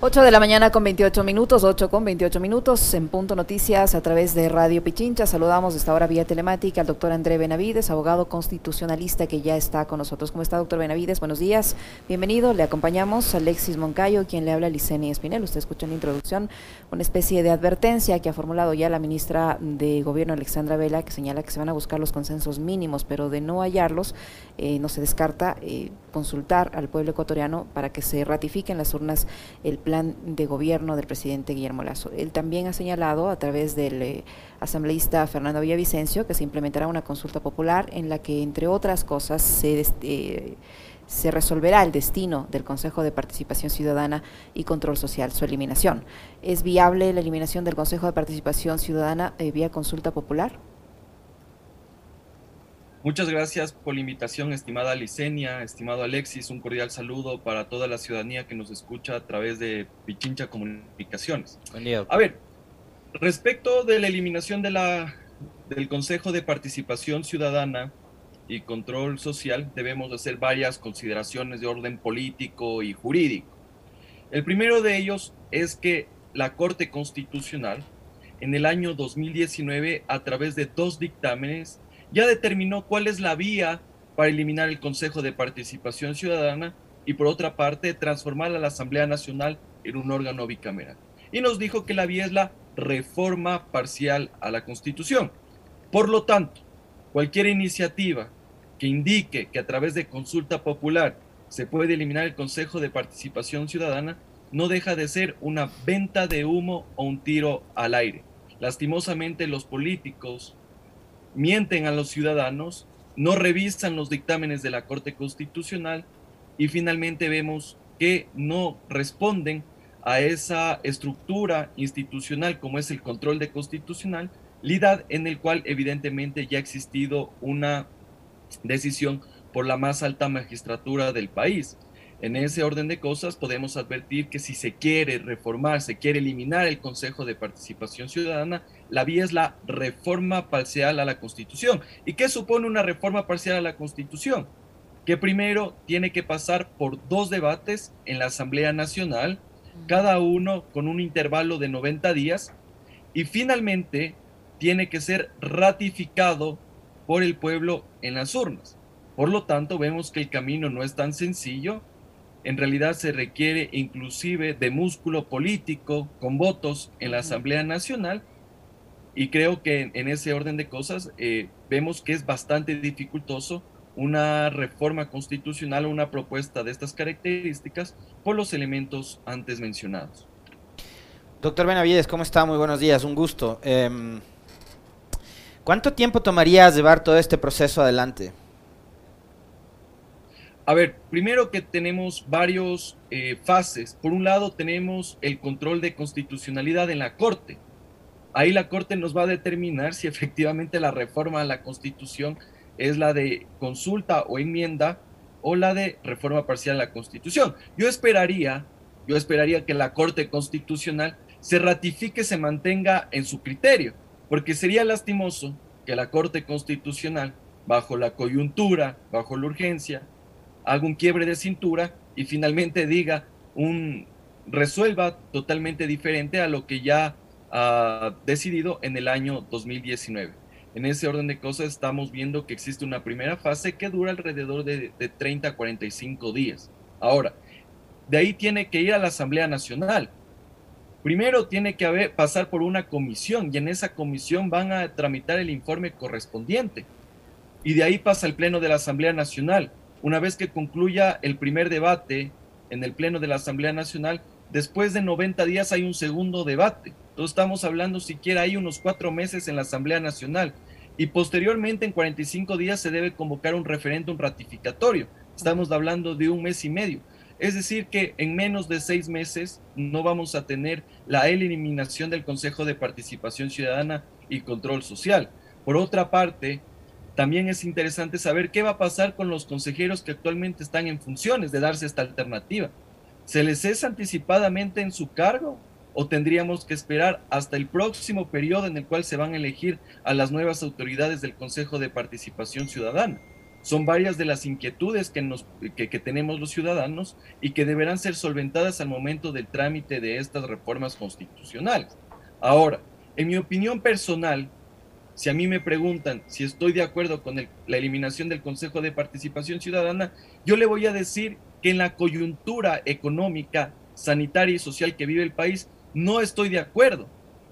8 de la mañana con 28 minutos, 8 con 28 minutos, en Punto Noticias a través de Radio Pichincha. Saludamos esta hora vía telemática al doctor André Benavides, abogado constitucionalista que ya está con nosotros. ¿Cómo está, doctor Benavides? Buenos días, bienvenido. Le acompañamos Alexis Moncayo, quien le habla a Licenia Espinel. Usted escucha en la introducción una especie de advertencia que ha formulado ya la ministra de Gobierno, Alexandra Vela, que señala que se van a buscar los consensos mínimos, pero de no hallarlos, eh, no se descarta eh, consultar al pueblo ecuatoriano para que se ratifique en las urnas el plan de gobierno del presidente Guillermo Lazo. Él también ha señalado a través del eh, asambleísta Fernando Villavicencio que se implementará una consulta popular en la que, entre otras cosas, se, eh, se resolverá el destino del Consejo de Participación Ciudadana y Control Social, su eliminación. ¿Es viable la eliminación del Consejo de Participación Ciudadana eh, vía consulta popular? Muchas gracias por la invitación, estimada Licenia, estimado Alexis. Un cordial saludo para toda la ciudadanía que nos escucha a través de Pichincha Comunicaciones. A ver, respecto de la eliminación de la, del Consejo de Participación Ciudadana y Control Social, debemos hacer varias consideraciones de orden político y jurídico. El primero de ellos es que la Corte Constitucional, en el año 2019, a través de dos dictámenes, ya determinó cuál es la vía para eliminar el Consejo de Participación Ciudadana y por otra parte transformar a la Asamblea Nacional en un órgano bicameral. Y nos dijo que la vía es la reforma parcial a la Constitución. Por lo tanto, cualquier iniciativa que indique que a través de consulta popular se puede eliminar el Consejo de Participación Ciudadana no deja de ser una venta de humo o un tiro al aire. Lastimosamente los políticos mienten a los ciudadanos, no revisan los dictámenes de la Corte Constitucional y finalmente vemos que no responden a esa estructura institucional como es el control de constitucionalidad en el cual evidentemente ya ha existido una decisión por la más alta magistratura del país. En ese orden de cosas podemos advertir que si se quiere reformar, se quiere eliminar el Consejo de Participación Ciudadana, la vía es la reforma parcial a la Constitución. ¿Y qué supone una reforma parcial a la Constitución? Que primero tiene que pasar por dos debates en la Asamblea Nacional, cada uno con un intervalo de 90 días, y finalmente tiene que ser ratificado por el pueblo en las urnas. Por lo tanto, vemos que el camino no es tan sencillo, en realidad se requiere inclusive de músculo político con votos en la Asamblea Nacional y creo que en ese orden de cosas eh, vemos que es bastante dificultoso una reforma constitucional o una propuesta de estas características por los elementos antes mencionados. Doctor Benavides, ¿cómo está? Muy buenos días, un gusto. Em, ¿Cuánto tiempo tomaría llevar todo este proceso adelante? A ver, primero que tenemos varios eh, fases. Por un lado tenemos el control de constitucionalidad en la Corte. Ahí la Corte nos va a determinar si efectivamente la reforma a la Constitución es la de consulta o enmienda o la de reforma parcial a la Constitución. Yo esperaría, yo esperaría que la Corte Constitucional se ratifique, se mantenga en su criterio, porque sería lastimoso que la Corte Constitucional, bajo la coyuntura, bajo la urgencia, haga un quiebre de cintura y finalmente diga un resuelva totalmente diferente a lo que ya decidido en el año 2019. En ese orden de cosas estamos viendo que existe una primera fase que dura alrededor de, de 30 a 45 días. Ahora, de ahí tiene que ir a la Asamblea Nacional. Primero tiene que pasar por una comisión y en esa comisión van a tramitar el informe correspondiente. Y de ahí pasa al Pleno de la Asamblea Nacional una vez que concluya el primer debate en el Pleno de la Asamblea Nacional, después de 90 días hay un segundo debate. Entonces estamos hablando siquiera hay unos cuatro meses en la Asamblea Nacional y posteriormente en 45 días se debe convocar un referéndum ratificatorio. Estamos hablando de un mes y medio. Es decir, que en menos de seis meses no vamos a tener la eliminación del Consejo de Participación Ciudadana y Control Social. Por otra parte, también es interesante saber qué va a pasar con los consejeros que actualmente están en funciones de darse esta alternativa. ¿Se les es anticipadamente en su cargo o tendríamos que esperar hasta el próximo periodo en el cual se van a elegir a las nuevas autoridades del Consejo de Participación Ciudadana? son varias de las inquietudes que, nos, que, tenemos los ciudadanos y que deberán ser solventadas al momento del trámite de estas reformas constitucionales. Ahora, en mi opinión personal, si a mí me preguntan si estoy de acuerdo con la eliminación del Consejo de Participación Ciudadana, yo le voy a decir que en la coyuntura económica, sanitaria y social que vive el país, no estoy de acuerdo,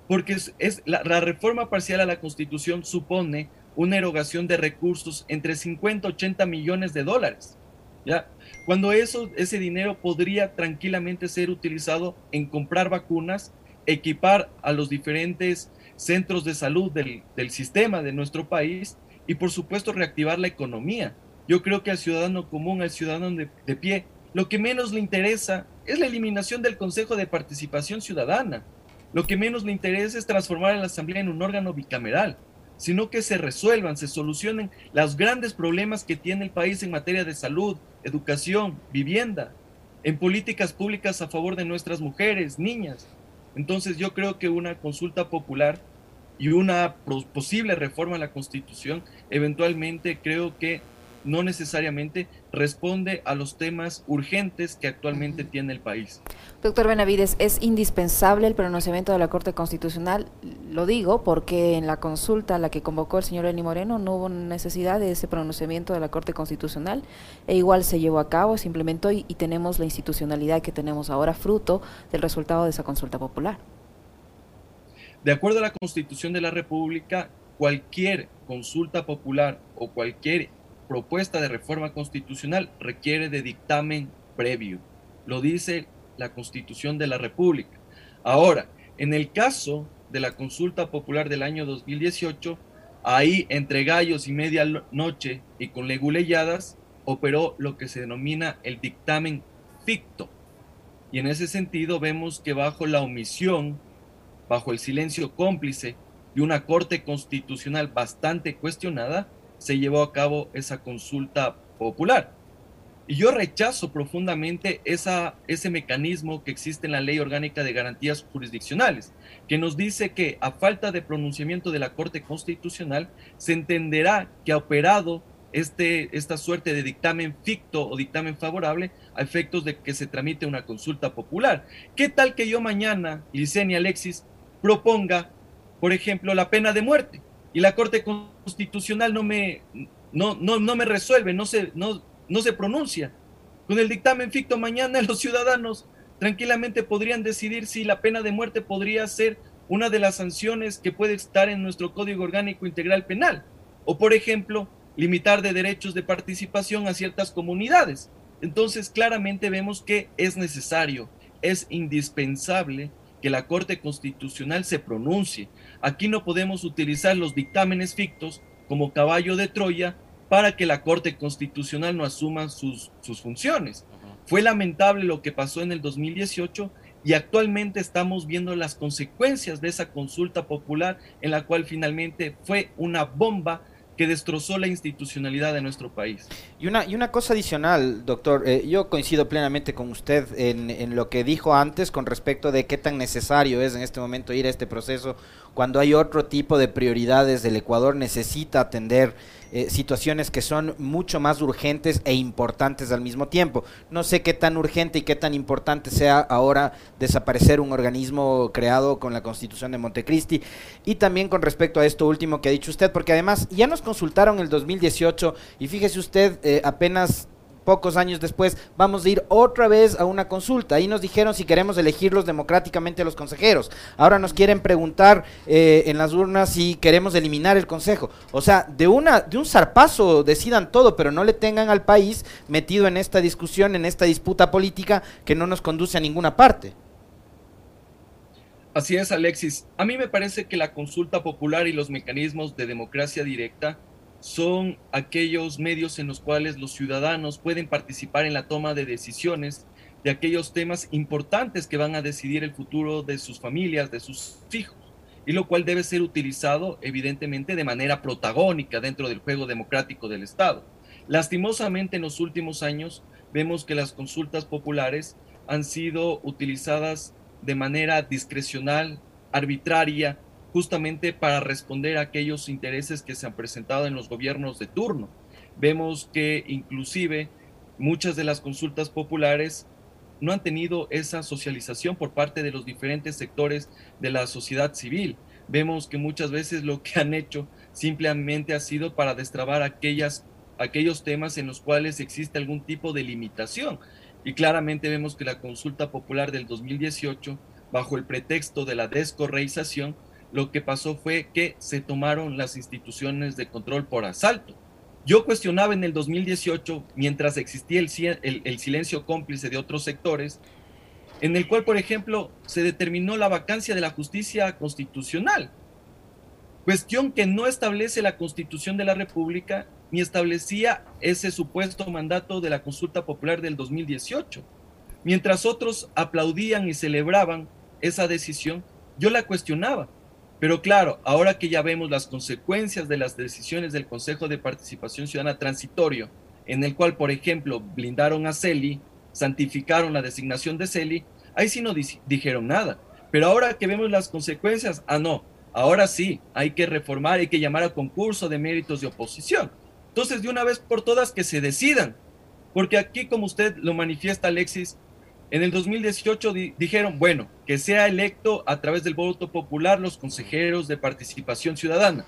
porque la, reforma parcial a la Constitución supone una erogación de recursos entre 50 y 80 millones de dólares. ¿ya? Cuando eso, ese dinero podría tranquilamente ser utilizado en comprar vacunas, equipar a los diferentes centros de salud del, sistema de nuestro país y por supuesto reactivar la economía. Yo creo que al ciudadano común, al ciudadano de, de pie, lo que menos le interesa es la eliminación del Consejo de Participación Ciudadana. Lo que menos le interesa es transformar a la Asamblea en un órgano bicameral, sino que se resuelvan, se solucionen los grandes problemas que tiene el país en materia de salud, educación, vivienda, en políticas públicas a favor de nuestras mujeres, niñas. Entonces yo creo que una consulta popular y una posible reforma a la Constitución, eventualmente creo que no necesariamente responde a los temas urgentes que actualmente tiene el país. Doctor Benavides, ¿es indispensable el pronunciamiento de la Corte Constitucional? Lo digo porque en la consulta a la que convocó el señor Eni Moreno no hubo necesidad de ese pronunciamiento de la Corte Constitucional e igual se llevó a cabo, se implementó y, y tenemos la institucionalidad que tenemos ahora fruto del resultado de esa consulta popular. De acuerdo a la Constitución de la República, cualquier consulta popular o cualquier propuesta de reforma constitucional requiere de dictamen previo. Lo dice la Constitución de la República. Ahora, en el caso de la consulta popular del año 2018, ahí entre gallos y media noche y con leguleyadas operó lo que se denomina el dictamen ficto. Y en ese sentido vemos que bajo la omisión, bajo el silencio cómplice de una Corte Constitucional bastante cuestionada, se llevó a cabo esa consulta popular. Y yo rechazo profundamente esa, ese mecanismo que existe en la Ley Orgánica de Garantías Jurisdiccionales, que nos dice que a falta de pronunciamiento de la Corte Constitucional, se entenderá que ha operado este, esta suerte de dictamen ficto o dictamen favorable a efectos de que se tramite una consulta popular. ¿Qué tal que yo mañana, Licenia Alexis, proponga, por ejemplo, la pena de muerte? Y la Corte Constitucional no me, no, no, no me resuelve, no se, no, no se pronuncia. Con el dictamen ficto mañana los ciudadanos tranquilamente podrían decidir si la pena de muerte podría ser una de las sanciones que puede estar en nuestro Código Orgánico Integral Penal. O, por ejemplo, limitar de derechos de participación a ciertas comunidades. Entonces, claramente vemos que es necesario, es indispensable que la Corte Constitucional se pronuncie. Aquí no podemos utilizar los dictámenes fictos como caballo de Troya para que la Corte Constitucional no asuma sus, sus funciones. Fue lamentable lo que pasó en el 2018 y actualmente estamos viendo las consecuencias de esa consulta popular en la cual finalmente fue una bomba que destrozó la institucionalidad de nuestro país. Y una, y una cosa adicional, doctor, eh, yo coincido plenamente con usted en, en, lo que dijo antes con respecto de qué tan necesario es en este momento ir a este proceso cuando hay otro tipo de prioridades del Ecuador necesita atender eh, situaciones que son mucho más urgentes e importantes al mismo tiempo. No sé qué tan urgente y qué tan importante sea ahora desaparecer un organismo creado con la Constitución de Montecristi y también con respecto a esto último que ha dicho usted, porque además ya nos consultaron el 2018 y fíjese usted, eh, apenas pocos años después, vamos a ir otra vez a una consulta. Ahí nos dijeron si queremos elegirlos democráticamente a los consejeros. Ahora nos quieren preguntar eh, en las urnas si queremos eliminar el consejo. O sea, de, una, de un zarpazo decidan todo, pero no le tengan al país metido en esta discusión, en esta disputa política que no nos conduce a ninguna parte. Así es, Alexis. A mí me parece que la consulta popular y los mecanismos de democracia directa son aquellos medios en los cuales los ciudadanos pueden participar en la toma de decisiones de aquellos temas importantes que van a decidir el futuro de sus familias, de sus hijos, y lo cual debe ser utilizado evidentemente de manera protagónica dentro del juego democrático del Estado. Lastimosamente en los últimos años vemos que las consultas populares han sido utilizadas de manera discrecional, arbitraria, justamente para responder a aquellos intereses que se han presentado en los gobiernos de turno. vemos que inclusive muchas de las consultas populares no han tenido esa socialización por parte de los diferentes sectores de la sociedad civil. Vemos que muchas veces lo que han hecho simplemente ha sido para destrabar aquellas, aquellos temas en los cuales existe algún tipo de limitación. Y claramente vemos que la consulta popular del 2018, bajo el pretexto de la descorreización, lo que pasó fue que se tomaron las instituciones de control por asalto. Yo cuestionaba en el 2018, mientras existía el, silencio cómplice de otros sectores, en el cual, por ejemplo, se determinó la vacancia de la justicia constitucional, cuestión que no establece la constitución de la República ni establecía ese supuesto mandato de la consulta popular del 2018. Mientras otros aplaudían y celebraban esa decisión, yo la cuestionaba. Pero claro, ahora que ya vemos las consecuencias de las decisiones del Consejo de Participación Ciudadana Transitorio, en el cual, por ejemplo, blindaron a Celi, santificaron la designación de Celi, ahí sí no dijeron nada. Pero ahora que vemos las consecuencias, ah, no, ahora sí, hay que reformar, hay que llamar a concurso de méritos de oposición. Entonces, de una vez por todas, que se decidan. Porque aquí, como usted lo manifiesta, Alexis, en el 2018 dijeron, bueno, que sea electo a través del voto popular los consejeros de participación ciudadana.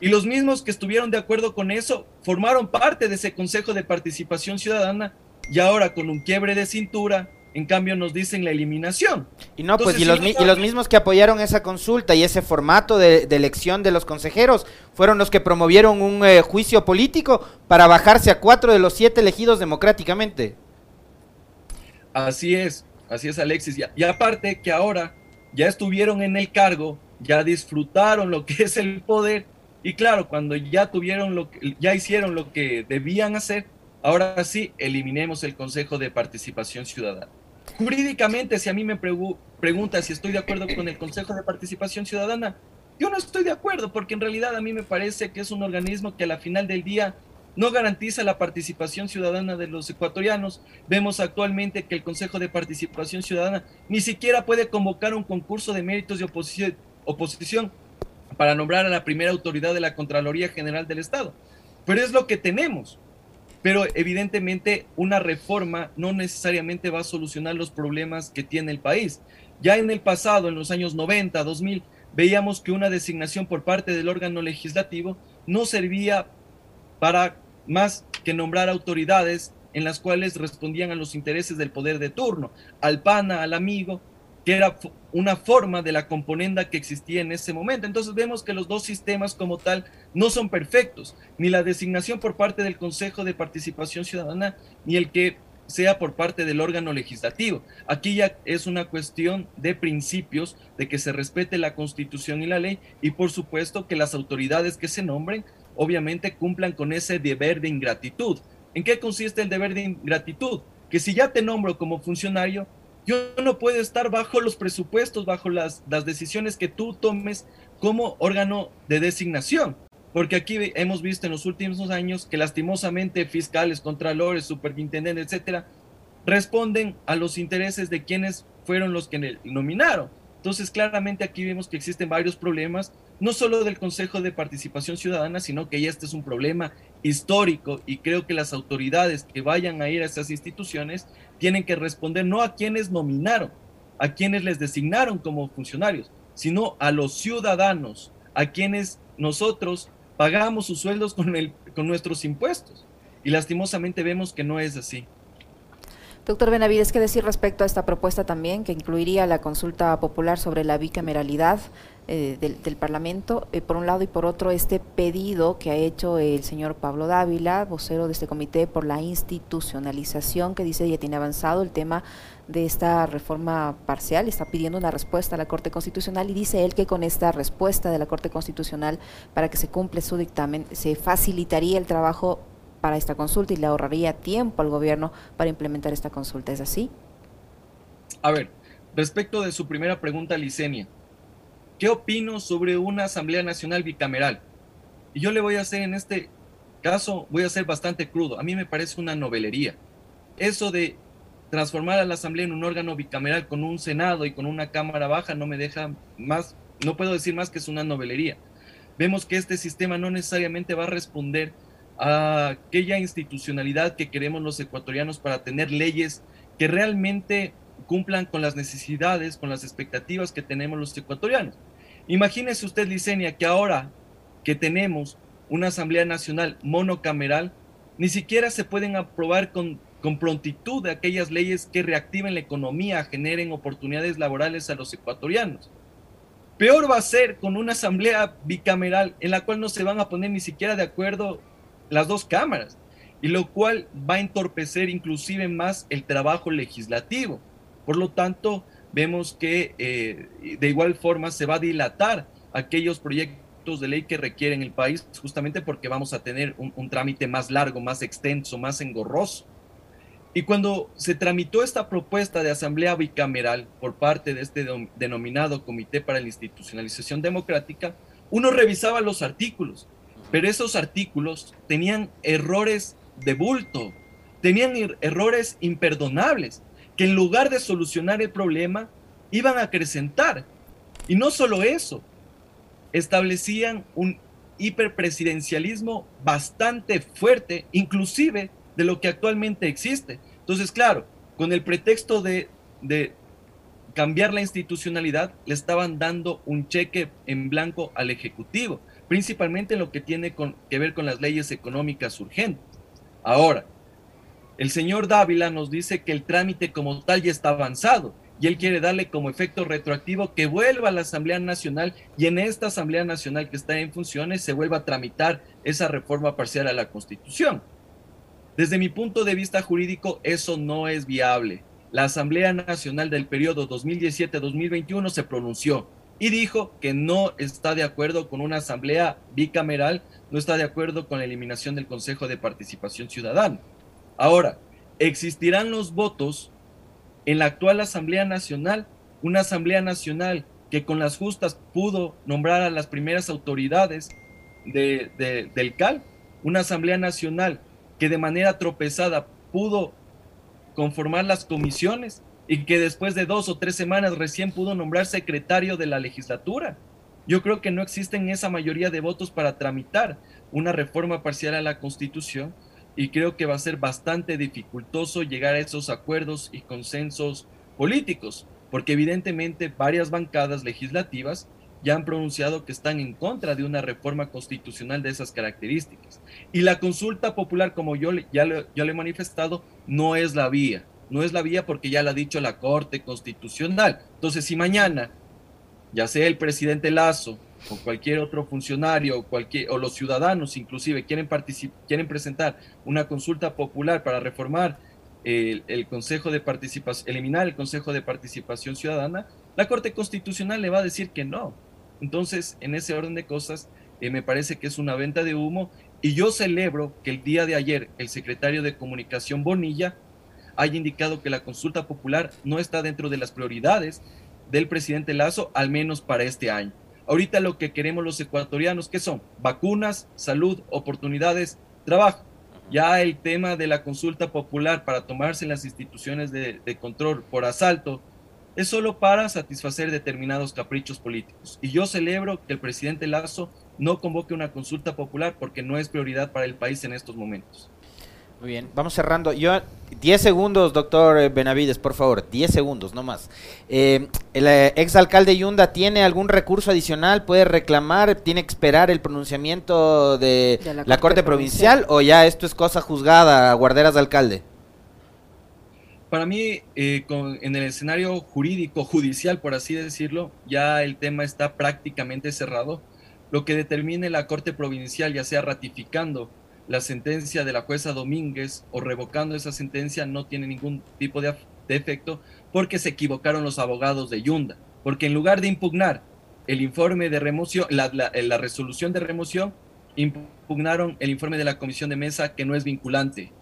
Y los mismos que estuvieron de acuerdo con eso formaron parte de ese Consejo de Participación Ciudadana y ahora con un quiebre de cintura, en cambio nos dicen la eliminación. Y no, pues y los, y los, mismos que apoyaron esa consulta y ese formato de, elección de los consejeros fueron los que promovieron un eh, juicio político para bajarse a cuatro de los siete elegidos democráticamente. Así es, así es Alexis. Y, aparte que ahora ya estuvieron en el cargo, ya disfrutaron lo que es el poder y claro, cuando ya tuvieron lo que, ya hicieron lo que debían hacer, ahora sí eliminemos el Consejo de Participación Ciudadana. Jurídicamente, si a mí me pregunta si estoy de acuerdo con el Consejo de Participación Ciudadana, yo no estoy de acuerdo porque en realidad a mí me parece que es un organismo que a la final del día no garantiza la participación ciudadana de los ecuatorianos. Vemos actualmente que el Consejo de Participación Ciudadana ni siquiera puede convocar un concurso de méritos de oposición, para nombrar a la primera autoridad de la Contraloría General del Estado. Pero es lo que tenemos. Pero evidentemente una reforma no necesariamente va a solucionar los problemas que tiene el país. Ya en el pasado, en los años 90, 2000, veíamos que una designación por parte del órgano legislativo no servía para más que nombrar autoridades en las cuales respondían a los intereses del poder de turno, al pana, al amigo, que era una forma de la componenda que existía en ese momento. Entonces vemos que los dos sistemas como tal no son perfectos, ni la designación por parte del Consejo de Participación Ciudadana, ni el que sea por parte del órgano legislativo. Aquí ya es una cuestión de principios, de que se respete la constitución y la ley, y por supuesto que las autoridades que se nombren obviamente cumplan con ese deber de ingratitud. ¿En qué consiste el deber de ingratitud? Que si ya te nombro como funcionario, yo no puedo estar bajo los presupuestos, bajo las, decisiones que tú tomes como órgano de designación. Porque aquí hemos visto en los últimos años que lastimosamente fiscales, contralores, superintendentes, etcétera, responden a los intereses de quienes fueron los que nominaron. Entonces, claramente aquí vemos que existen varios problemas no solo del Consejo de Participación Ciudadana, sino que ya este es un problema histórico y creo que las autoridades que vayan a ir a esas instituciones tienen que responder no a quienes nominaron, a quienes les designaron como funcionarios, sino a los ciudadanos, a quienes nosotros pagamos sus sueldos con, el, con nuestros impuestos. Y lastimosamente vemos que no es así. Doctor Benavides, ¿qué decir respecto a esta propuesta también, que incluiría la consulta popular sobre la bicameralidad eh, del, Parlamento, eh, por un lado, y por otro, este pedido que ha hecho el señor Pablo Dávila, vocero de este comité, por la institucionalización, que dice ya tiene avanzado el tema de esta reforma parcial, está pidiendo una respuesta a la Corte Constitucional y dice él que con esta respuesta de la Corte Constitucional para que se cumple su dictamen se facilitaría el trabajo para esta consulta y le ahorraría tiempo al gobierno para implementar esta consulta. ¿Es así? A ver, respecto de su primera pregunta, Licenia, ¿qué opino sobre una Asamblea Nacional bicameral? Y yo le voy a hacer en este caso, voy a ser bastante crudo. A mí me parece una novelería. Eso de transformar a la Asamblea en un órgano bicameral con un Senado y con una Cámara Baja no me deja más, no puedo decir más que es una novelería. Vemos que este sistema no necesariamente va a responder a aquella institucionalidad que queremos los ecuatorianos para tener leyes que realmente cumplan con las necesidades, con las expectativas que tenemos los ecuatorianos. Imagínese usted, Licenia, que ahora que tenemos una Asamblea Nacional monocameral, ni siquiera se pueden aprobar con, con prontitud aquellas leyes que reactiven la economía, generen oportunidades laborales a los ecuatorianos. Peor va a ser con una asamblea bicameral en la cual no se van a poner ni siquiera de acuerdo las dos cámaras, y lo cual va a entorpecer inclusive más el trabajo legislativo. Por lo tanto, vemos que eh, de igual forma se va a dilatar aquellos proyectos de ley que requieren el país, justamente porque vamos a tener un, un trámite más largo, más extenso, más engorroso. Y cuando se tramitó esta propuesta de asamblea bicameral por parte de este denominado Comité para la Institucionalización Democrática, uno revisaba los artículos, pero esos artículos tenían errores de bulto, tenían er-, errores imperdonables, que en lugar de solucionar el problema, iban a acrecentar. Y no solo eso, establecían un hiperpresidencialismo bastante fuerte, inclusive de lo que actualmente existe. Entonces, claro, con el pretexto de, de cambiar la institucionalidad, le estaban dando un cheque en blanco al Ejecutivo, principalmente en lo que tiene que ver con las leyes económicas urgentes. Ahora, el señor Dávila nos dice que el trámite como tal ya está avanzado y él quiere darle como efecto retroactivo que vuelva a la Asamblea Nacional y en esta Asamblea Nacional que está en funciones se vuelva a tramitar esa reforma parcial a la Constitución. Desde mi punto de vista jurídico, eso no es viable. La Asamblea Nacional del periodo 2017-2021 se pronunció y dijo que no está de acuerdo con una asamblea bicameral, no está de acuerdo con la eliminación del Consejo de Participación Ciudadana. Ahora, existirán los votos en la actual Asamblea Nacional, una Asamblea Nacional que con las justas pudo nombrar a las primeras autoridades del CAL, una Asamblea Nacional que de manera tropezada pudo conformar las comisiones y que después de dos o tres semanas recién pudo nombrar secretario de la legislatura. Yo creo que no existen esa mayoría de votos para tramitar una reforma parcial a la Constitución y creo que va a ser bastante dificultoso llegar a esos acuerdos y consensos políticos, porque evidentemente varias bancadas legislativas ya han pronunciado que están en contra de una reforma constitucional de esas características. Y la consulta popular, como yo ya, le, ya le he manifestado, no es la vía. No es la vía porque ya lo ha dicho la Corte Constitucional. Entonces, si mañana, ya sea el presidente Lazo o cualquier otro funcionario o, cualquier, o los ciudadanos inclusive quieren, quieren presentar una consulta popular para reformar el, el Consejo de Participación, eliminar el Consejo de Participación Ciudadana, la Corte Constitucional le va a decir que no, entonces, en ese orden de cosas, eh, me parece que es una venta de humo y yo celebro que el día de ayer el secretario de Comunicación Bonilla haya indicado que la consulta popular no está dentro de las prioridades del presidente Lazo, al menos para este año. Ahorita lo que queremos los ecuatorianos, ¿qué son? Vacunas, salud, oportunidades, trabajo. Ya el tema de la consulta popular para tomarse en las instituciones de control por asalto es solo para satisfacer determinados caprichos políticos. Y yo celebro que el presidente Lazo no convoque una consulta popular porque no es prioridad para el país en estos momentos. Muy bien, vamos cerrando. Yo, 10 segundos, doctor Benavides, por favor, 10 segundos, no más. Eh, ¿El eh, exalcalde Yunda tiene algún recurso adicional? ¿Puede reclamar? ¿Tiene que esperar el pronunciamiento de, la, Corte, provincial, o ya esto es cosa juzgada, guarderas de alcalde? Para mí, eh, en el escenario jurídico, judicial, por así decirlo, ya el tema está prácticamente cerrado. Lo que determine la Corte Provincial, ya sea ratificando la sentencia de la jueza Domínguez o revocando esa sentencia, no tiene ningún tipo de, efecto porque se equivocaron los abogados de Yunda. Porque en lugar de impugnar el informe de remoción, la, la resolución de remoción, impugnaron el informe de la comisión de mesa que no es vinculante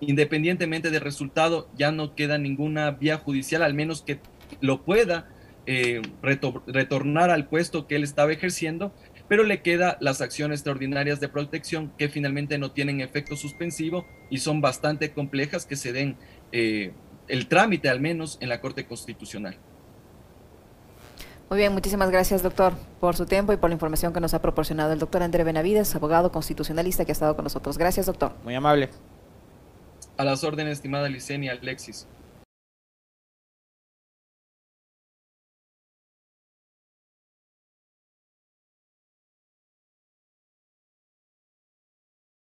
independientemente del resultado, ya no queda ninguna vía judicial, al menos que lo pueda eh, retornar al puesto que él estaba ejerciendo, pero le queda las acciones extraordinarias de protección que finalmente no tienen efecto suspensivo y son bastante complejas que se den eh, el trámite al menos en la Corte Constitucional. Muy bien, muchísimas gracias, doctor, por su tiempo y por la información que nos ha proporcionado el doctor André Benavides, abogado constitucionalista que ha estado con nosotros. Gracias, doctor. Muy amable. A las órdenes, estimada Licenia Alexis.